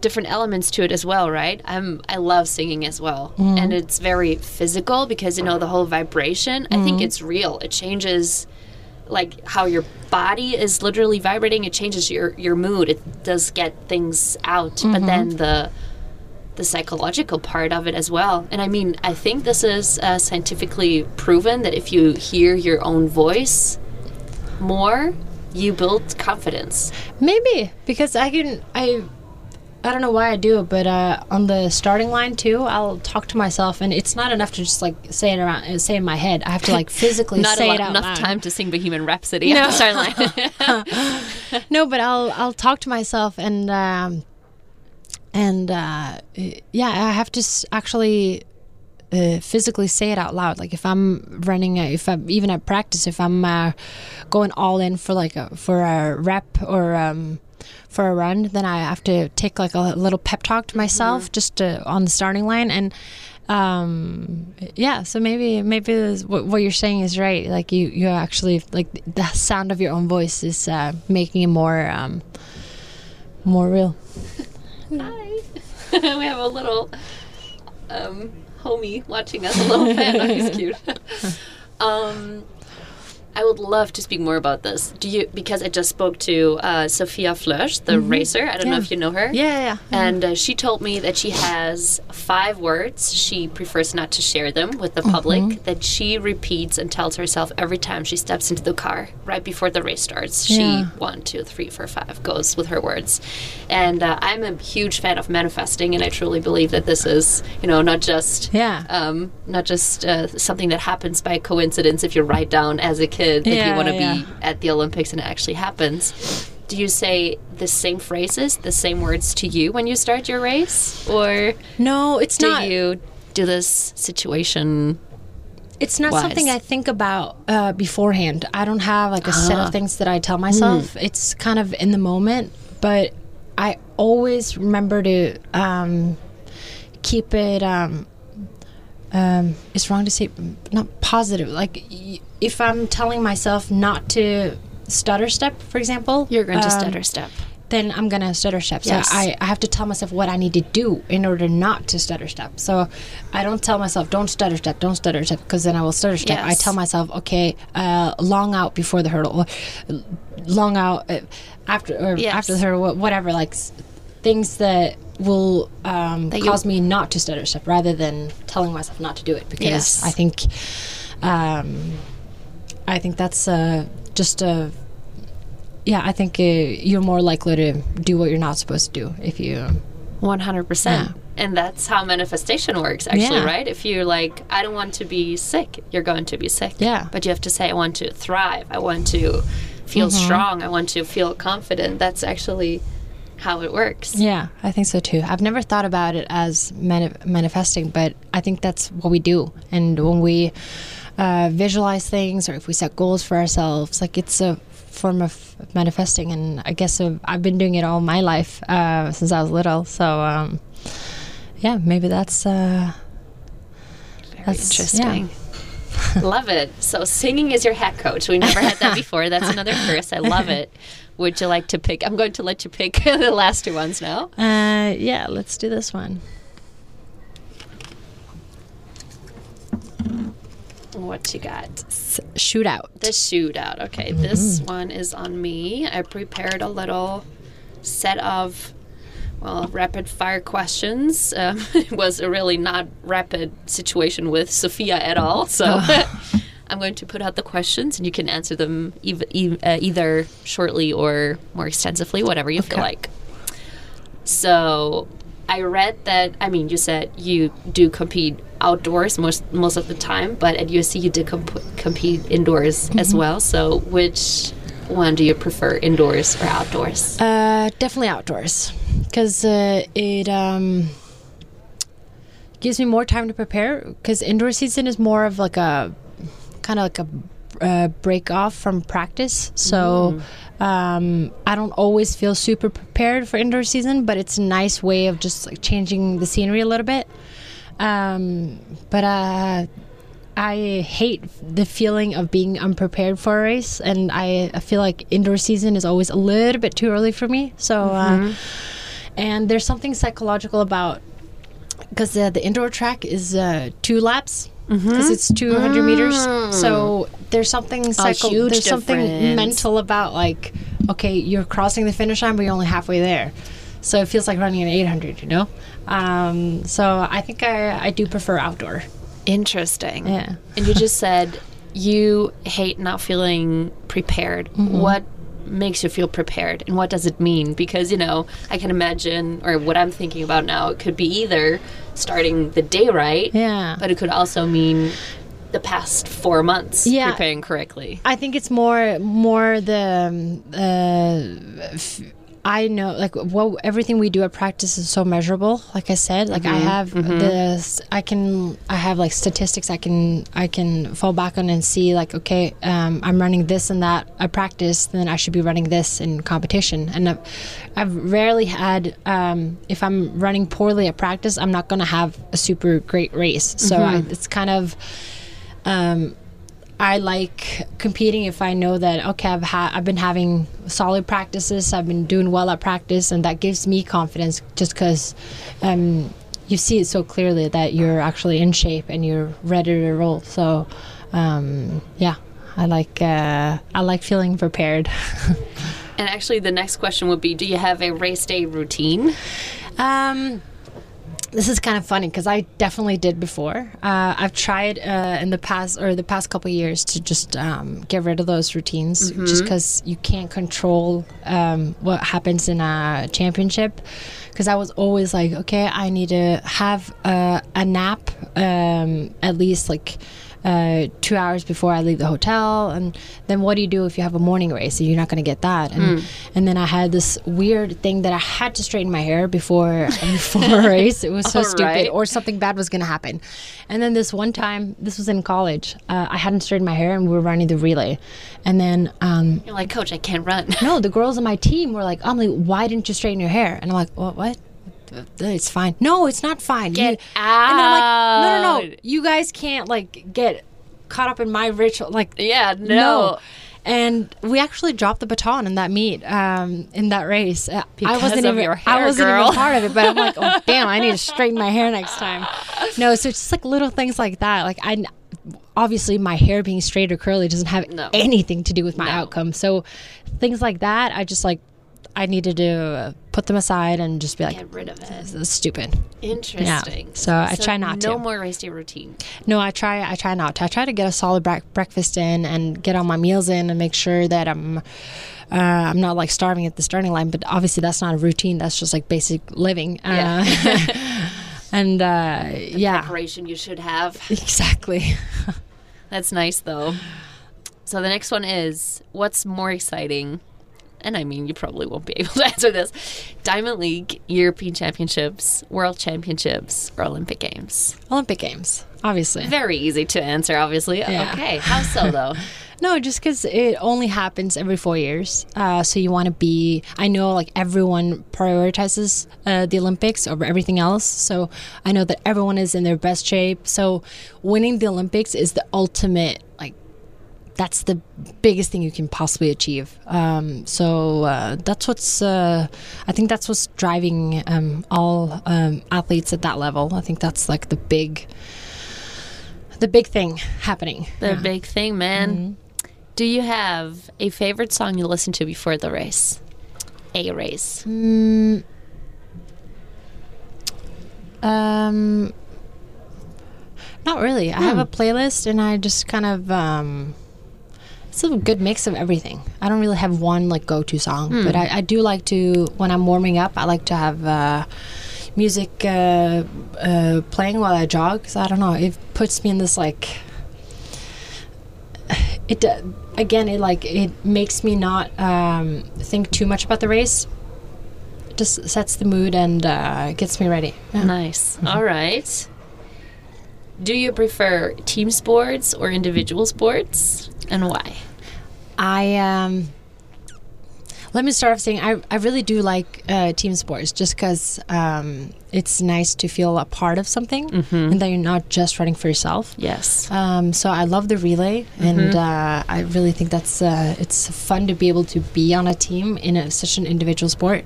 different elements to it as well, right? I'm I love singing as well. Mm. And it's very physical because you know the whole vibration, I think mm. it's real. It changes like how your body is literally vibrating, it changes your your mood. It does get things out. But mm-hmm. then the the psychological part of it as well. And I mean, I think this is uh, scientifically proven that if you hear your own voice more, you build confidence. Maybe because I can I I don't know why I do it, but uh, on the starting line too, I'll talk to myself, and it's not enough to just like say it around, say it in my head. I have to like (laughs) physically Not say a it out enough loud. time to sing Bohemian Rhapsody. No. No. Sorry, line. (laughs) No, but I'll I'll talk to myself, and um, and uh, yeah, I have to s- actually. Uh, physically say it out loud. Like if i'm running a, if i'm even at practice if i'm uh, going all in for like a for a rep or um for a run then i have to take like a little pep talk to myself just to, on the starting line. And um yeah so maybe maybe this- what, what you're saying is right. Like you you actually like the sound of your own voice is uh making it more um more real. (laughs) Hi. (laughs) we have a little um, homie watching us, a little fan. Oh, he's (laughs) cute. (laughs) um, I would love to speak more about this. Do you? Because I just spoke to uh, Sophia Flösch, the racer. I don't know if you know her. yeah yeah And uh, she told me that she has five words. She prefers not to share them with the public. That she repeats and tells herself every time she steps into the car, right before the race starts. She Yeah. one, two, three, four, five goes with her words. And uh, I'm a huge fan of manifesting, and I truly believe that this is, you know, not just Yeah. um, not just uh, something that happens by coincidence. If you write down as a kid you Yeah, want to yeah. be at the Olympics and it actually happens. Do you say the same phrases, the same words to you when you start your race, or no it's do not you do this situation? It's not wise. something I think about uh, beforehand. I don't have like a set Ah. of things that I tell myself. Hmm. It's kind of in the moment, but I always remember to um, keep it. Um, um, it's wrong to say not positive. Like y- if I'm telling myself not to stutter step, for example, You're going to um, stutter step. then I'm gonna stutter step. So Yes. I, I have to tell myself what I need to do in order not to stutter step. So I don't tell myself don't stutter step, don't stutter step, because then I will stutter step. I tell myself okay, uh, long out before the hurdle, long out uh, after or Yes. after the hurdle, whatever. Like things that will um, That cause me not to stutter step, rather than telling myself not to do it. Because Yes. I think, um, I think that's uh, just a yeah, I think uh, you're more likely to do what you're not supposed to do if you. One hundred percent. And that's how manifestation works, actually, Yeah. right? If you're like, I don't want to be sick, you're going to be sick. Yeah. But you have to say, I want to thrive. I want to feel Mm-hmm. strong. I want to feel confident. That's actually how it works. Yeah, I think so too. I've never thought about it as mani- manifesting, but I think that's what we do. And when we uh, visualize things or if we set goals for ourselves, like it's a form of manifesting. And I guess I've been doing it all my life uh, since I was little. So, um, yeah, maybe that's. Uh, That's- yeah. interesting. (laughs) love it. So singing is your hat coach. We never had that before. That's another (laughs) first. I love it. Would you like to pick? I'm going to let you pick (laughs) the last two ones now. uh, yeah, let's do this one. What you got? S- Shootout. The shootout. Okay, this one is on me. I prepared a little set of well rapid fire questions. (laughs) Um, it was a really not rapid situation with Sophia at all. So (laughs) I'm going to put out the questions, and you can answer them ev- e- uh, either shortly or more extensively, whatever you feel like. So I read that. I mean, you said you do compete outdoors most most of the time, but at USC you did comp- compete indoors as well. So, which one do you prefer, indoors or outdoors? Uh, definitely outdoors, because uh, it um, gives me more time to prepare. Because indoor season is more of like a kind of like a uh, break off from practice. So um, I don't always feel super prepared for indoor season, but it's a nice way of just like changing the scenery a little bit. Um, but uh, I hate the feeling of being unprepared for a race, and I, I feel like indoor season is always a little bit too early for me. So, uh, and there's something psychological about because uh, the indoor track is uh, two laps because it's 200 meters. So there's something psycho- there's something difference. mental about like okay, you're crossing the finish line, but you're only halfway there. So it feels like running an 800, you know. Um, so I think I I do prefer outdoor. Interesting. Yeah. And you just said you hate not feeling prepared. What makes you feel prepared and what does it mean? Because, you know, I can imagine, or what I'm thinking about now, it could be either starting the day right, Yeah. but it could also mean the past four months Yeah. preparing correctly. I think it's more more the um, uh, f- I know like what everything we do at practice is so measurable. Like I said, like I have this, I can I have like statistics I can I can fall back on and see like okay, um, I'm running this and that at practice, then I should be running this in competition. And I've, I've rarely had um, if I'm running poorly at practice, I'm not going to have a super great race. So I, it's kind of. Um, I like competing if I know that okay I've ha- I've been having solid practices I've been doing well at practice and that gives me confidence just because um, you see it so clearly that you're actually in shape and you're ready to roll so um, yeah I like uh, I like feeling prepared (laughs) And actually, the next question would be Do you have a race day routine? Um, this is kind of funny because I definitely did before. Uh, I've tried uh, in the past or the past couple of years to just um, get rid of those routines, just because you can't control um, what happens in a championship. Because I was always like, okay, I need to have a, a nap um, at least like uh, two hours before I leave the hotel. And then what do you do if you have a morning race? You're not going to get that. And and then I had this weird thing that I had to straighten my hair before before a race. It was so stupid, right. or something bad was going to happen. And then this one time, this was in college. Uh, I hadn't straightened my hair, and we were running the relay. And then um, You're like, Coach, I can't run. no, the girls on my team were like, Emily, why didn't you straighten your hair? And I'm like, what? What? It's fine. No, it's not fine. Get You- And I'm like, no, no, no. You guys can't like get caught up in my ritual. Like, Yeah, no. And we actually dropped the baton in that meet, um, in that race. Uh, I wasn't even, your I wasn't girl. even part of it, but I'm like, oh (laughs) damn, I need to straighten my hair next time. No, so it's just like little things like that. Like I, obviously, my hair being straight or curly doesn't have No. anything to do with my No. outcome. So things like that, I just like, I needed to uh, put them aside and just be like, Get rid of it. this is stupid. Interesting. So I try not no to. No more race day routine. No, I try. I try not to. I try to get a solid bre- breakfast in and get all my meals in and make sure that I'm. Uh, I'm not like starving at the starting line, but obviously that's not a routine. That's just like basic living. Uh, (laughs) and uh, yeah, Preparation you should have. exactly. (laughs) That's nice though. So the next one is what's more exciting? And I mean, you probably won't be able to (laughs) answer this. Diamond League, European Championships, World Championships, or Olympic Games? Olympic Games, obviously. Very easy to answer, obviously. Yeah. Okay, how so (laughs) though? No, just because it only happens every four years. Uh, so you want to be. I know like everyone prioritizes uh, the Olympics over everything else. So I know that everyone is in their best shape. So winning the Olympics is the ultimate like. That's the biggest thing you can possibly achieve. Um, so uh, that's what's. Uh, I think that's what's driving um, all um, athletes at that level. I think that's like the big. The big thing happening. The big thing, man. Do you have a favorite song you listen to before the race? A race. Um, not really. I have a playlist, and I just kind of um, it's a good mix of everything. I don't really have one like go-to song, but I, I do like to when I'm warming up. I like to have uh, music uh, uh, playing while I jog. Cause I don't know, it puts me in this like it uh, again it like it makes me not um, think too much about the race. It just sets the mood and uh, gets me ready. Yeah. Nice. All right. Do you prefer team sports or individual sports, and why? I um, let me start off saying I, I really do like uh, team sports just because um, it's nice to feel a part of something and that you're not just running for yourself. Yes. Um, so I love the relay, and uh, I really think that's uh, it's fun to be able to be on a team in a, such an individual sport.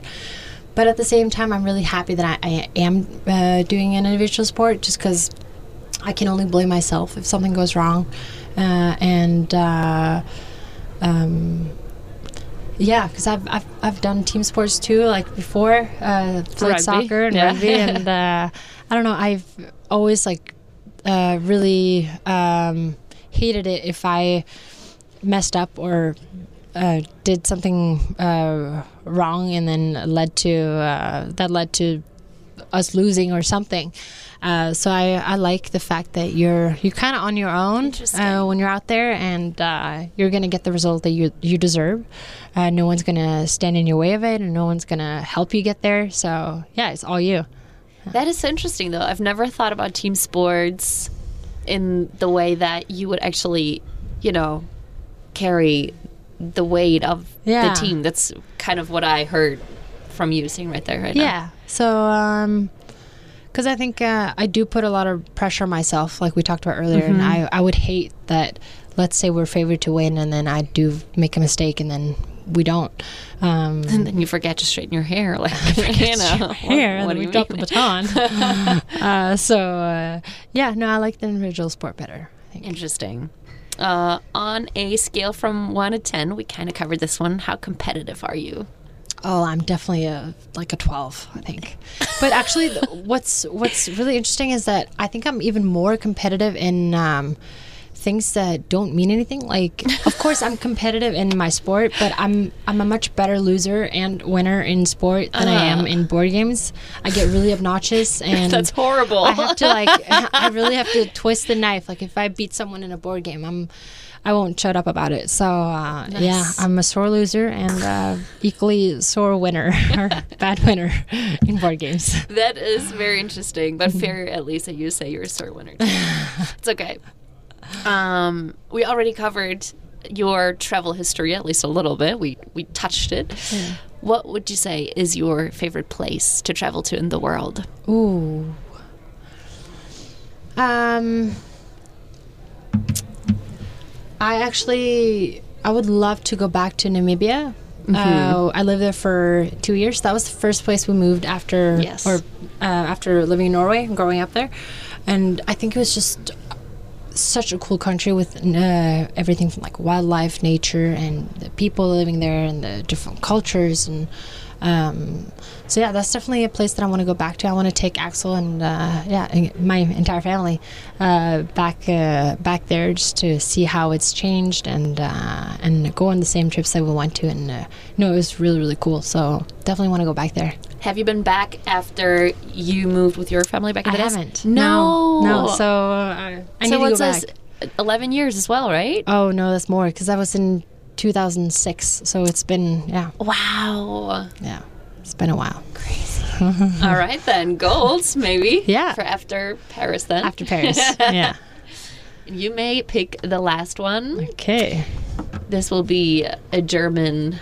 But at the same time, I'm really happy that I, I am uh, doing an individual sport, just because I can only blame myself if something goes wrong, and. Uh, um, yeah, because I've, I've I've done team sports too, like before, uh, Rugby, soccer and yeah. rugby, (laughs) and uh, I don't know. I've always like uh, really um, hated it if I messed up or uh, did something uh, wrong, and then led to uh, that led to us losing or something. Uh, so I, I like the fact that you're you're kind of on your own uh, when you're out there, and uh, you're gonna get the result that you you deserve. Uh, no one's gonna stand in your way of it, and no one's gonna help you get there. So yeah, it's all you. That is so interesting, though. I've never thought about team sports in the way that you would actually, you know, carry the weight of Yeah. the team. That's kind of what I heard from you saying right there, right now. Yeah. So, um, because I think uh, I do put a lot of pressure on myself, like we talked about earlier, and I, I would hate that. Let's say we're favored to win, and then I do make a mistake, and then we don't. Um, And then you forget to straighten your hair, like (laughs) you know. here, and what do we you drop the baton. (laughs) (laughs) uh, so, uh, yeah, no, I like the individual sport better. Interesting. Uh, on a scale from one to ten, we kind of covered this one. How competitive are you? Oh, I'm definitely a like a 12, I think. But actually, (laughs) what's what's really interesting is that I think I'm even more competitive in um, things that don't mean anything. Like, of course, I'm competitive in my sport, but I'm I'm a much better loser and winner in sport than I am in board games. I get really obnoxious, (laughs) and That's horrible. (laughs) I have to like, I really have to twist the knife. Like, if I beat someone in a board game, I'm. I won't shut up about it. So uh, yeah, I'm a sore loser and uh, equally sore winner (laughs) or bad winner in board games. That is very interesting, but fair at least that you say you're a sore winner. Too. (laughs) it's okay. Um, we already covered your travel history at least a little bit. We we touched it. What would you say is your favorite place to travel to in the world? Ooh. Um, I actually I would love to go back to Namibia. Uh, I lived there for two years. That was the first place we moved after, Yes. or uh, after living in Norway and growing up there. And I think it was just such a cool country with uh, everything from like wildlife, nature, and the people living there, and the different cultures, and um, so yeah, that's definitely a place that I want to go back to. I want to take Axel and uh, yeah, and my entire family uh, back uh, back there just to see how it's changed and uh, and go on the same trips that we went to, and uh, no, it was really really cool. So definitely want to go back there. Have you been back after you moved with your family back I haven't. No, no. So uh, I need so to go back. this? Eleven years as well, right? Oh no, that's more because I was in 2006. So it's been yeah, Wow. yeah, it's been a while. Crazy. (laughs) All right then, gold maybe. Yeah. For after Paris then. After Paris, (laughs) yeah. You may pick the last one. Okay, This will be a German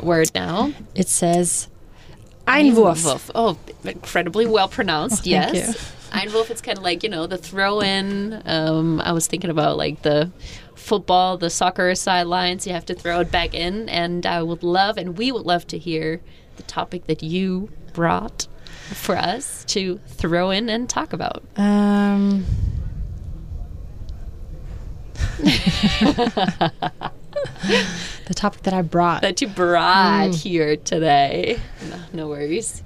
word now. it says Einwurf. Einwurf. Oh, incredibly well pronounced. Oh, yes. Einwurf. It's kind of like you know the throw in. Um, I was thinking about like the football, the soccer sidelines. You have to throw it back in, and I would love, and we would love to hear the topic that you brought for us to throw in and talk about. Um. (laughs) the topic that I brought. That you brought here today. No, no worries.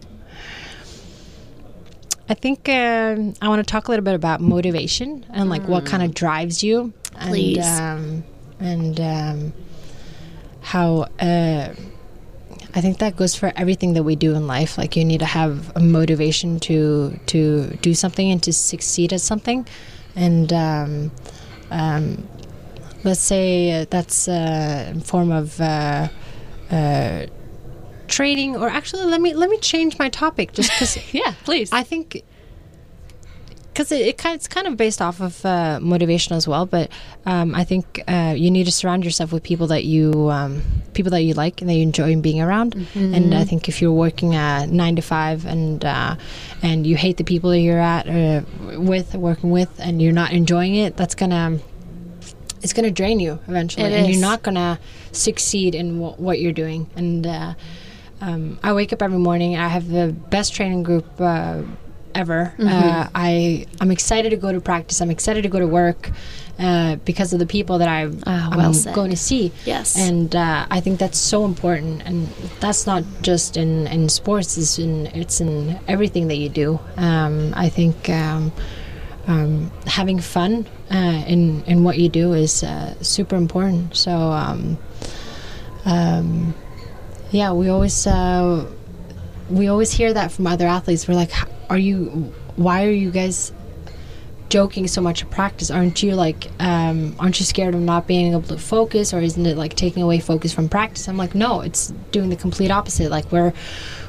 I think um, I want to talk a little bit about motivation and like what kind of drives you. Please. And, um, and um, how uh, I think that goes for everything that we do in life. Like you need to have a motivation to to do something and to succeed at something, and um, um, let's say that's a form of uh, uh, trading. Or actually, let me let me change my topic just because (laughs) Yeah, please. I think because it, it it's kind of based off of uh, motivation as well. But um, I think uh, you need to surround yourself with people that you um, people that you like and that you enjoy being around. And I think if you're working uh, nine to five and uh, and you hate the people that you're at uh, with working with and you're not enjoying it, that's gonna it's gonna drain you eventually, It and is. you're not gonna succeed in wh- what you're doing. And uh, um, I wake up every morning. I have the best training group uh, ever. Mm-hmm. Uh, I I'm excited to go to practice. I'm excited to go to work uh, because of the people that I, Ah, well I'm said. going to see. Yes. and uh, I think that's so important. And that's not just in in sports. It's in it's in everything that you do. Um, I think. Um, um, having fun uh, in in what you do is uh, super important. So, um, um, yeah, we always uh, we always hear that from other athletes. We're like, "H- "Are you? Why are you guys joking so much practice? Aren't you like, um, aren't you scared of not being able to focus, or isn't it like taking away focus from practice?" I'm like, "No, it's doing the complete opposite. Like we're."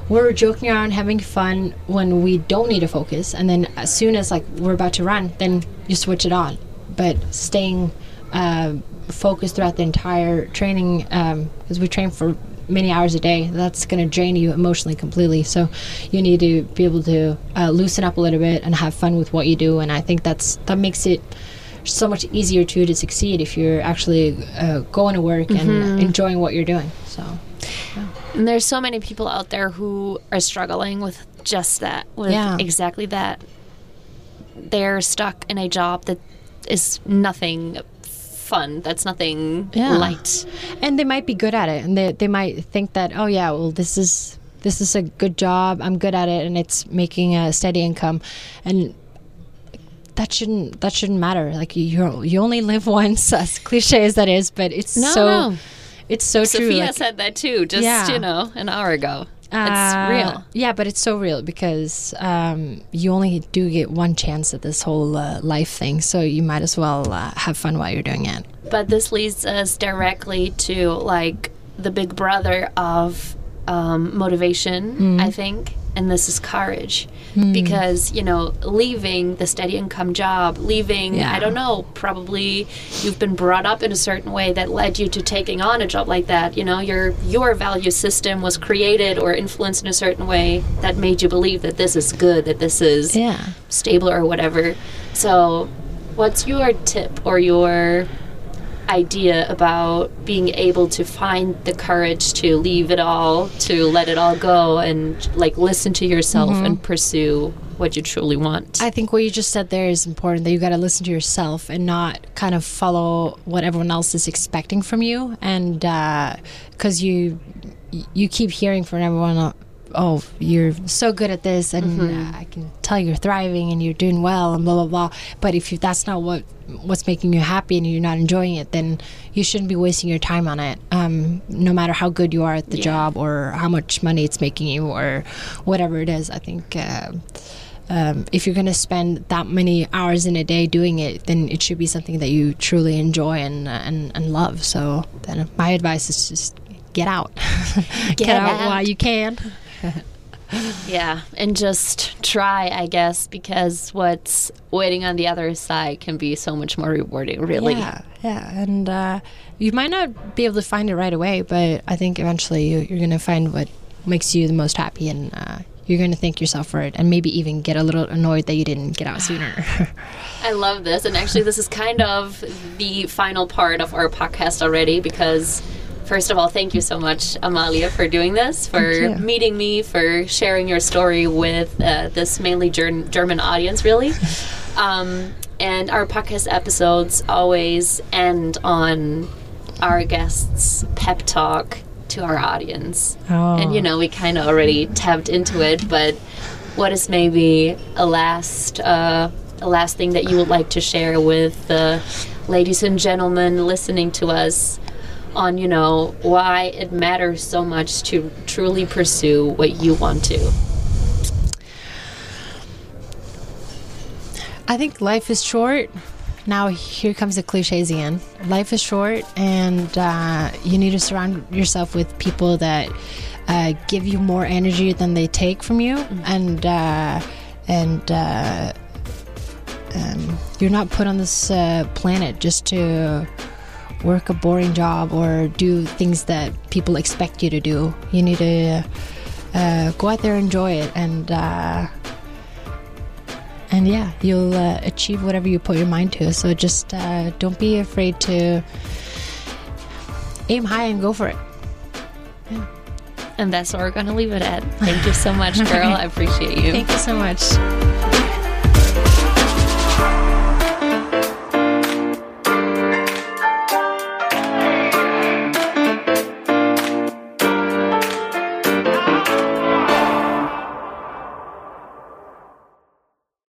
We're joking around, having fun when we don't need to focus, and then as soon as like we're about to run, then you switch it on. But staying uh, focused throughout the entire training, because we train for many hours a day, that's going to drain you emotionally completely. So you need to be able to uh, loosen up a little bit and have fun with what you do. And I think that's that makes it so much easier too to succeed if you're actually uh, going to work and enjoying what you're doing. So. And there's so many people out there who are struggling with just that, with Yeah. exactly that. They're stuck in a job that is nothing fun. That's nothing Yeah. light. and they might be good at it and they, they might think that oh yeah well this is this is a good job i'm good at it and it's making a steady income and that shouldn't that shouldn't matter like you you only live once (laughs) as cliche as that is but it's No, so no. it's so true Sophia like, said that too, just Yeah. you know, an hour ago. Uh, it's real. yeah but it's so real because um, you only do get one chance at this whole uh, life thing so you might as well uh, have fun while you're doing it But this leads us directly to like the big brother of um, motivation, Mm-hmm. I think, and this is courage. Hmm. Because, you know, leaving the steady income job, leaving, Yeah. I don't know, probably you've been brought up in a certain way that led you to taking on a job like that. You know, your your value system was created or influenced in a certain way that made you believe that this is good, that this is yeah stable or whatever. So, what's your tip or your idea about being able to find the courage to leave it all, to let it all go, and like listen to yourself and pursue what you truly want? I think what you just said there is important that you got to listen to yourself and not kind of follow what everyone else is expecting from you. And because you you keep hearing from everyone, uh, oh, you're so good at this, and uh, I can tell you're thriving and you're doing well, and blah blah blah. But if you, that's not what what's making you happy and you're not enjoying it, then you shouldn't be wasting your time on it. Um, no matter how good you are at the job or how much money it's making you or whatever it is, I think. Uh, um, if you're going to spend that many hours in a day doing it, then it should be something that you truly enjoy and and, and love. So then my advice is just get out, (laughs) get, out, out. while you can. (laughs) yeah, and just try, I guess, because what's waiting on the other side can be so much more rewarding, really. Yeah, yeah, and uh, you might not be able to find it right away, but I think eventually you, you're going to find what makes you the most happy, and uh, you're going to thank yourself for it, and maybe even get a little annoyed that you didn't get out sooner. (laughs) I love this. And actually, this is kind of the final part of our podcast already because, first of all, thank you so much, Amalie, for doing this, for meeting me, for sharing your story with uh, this mainly Ger- German audience, really. (sighs) Um, and our podcast episodes always end on our guests' pep talk to our audience. Oh. And, you know, we kind of already tapped into it, but what is maybe a last uh, a last thing that you would like to share with the ladies and gentlemen listening to us on, you know, why it matters so much to truly pursue what you want to? I think life is short. Now, here comes the cliches again. Life is short, and uh, you need to surround yourself with people that uh, give you more energy than they take from you, and uh, and uh, um, you're not put on this uh, planet just to work a boring job or do things that people expect you to do. You need to uh, go out there, and enjoy it, and and yeah, you'll uh, achieve whatever you put your mind to. So just uh, don't be afraid to aim high and go for it. Yeah. And that's what we're going to leave it at. Thank you so much, (laughs) girl. I appreciate you. Thank you so much.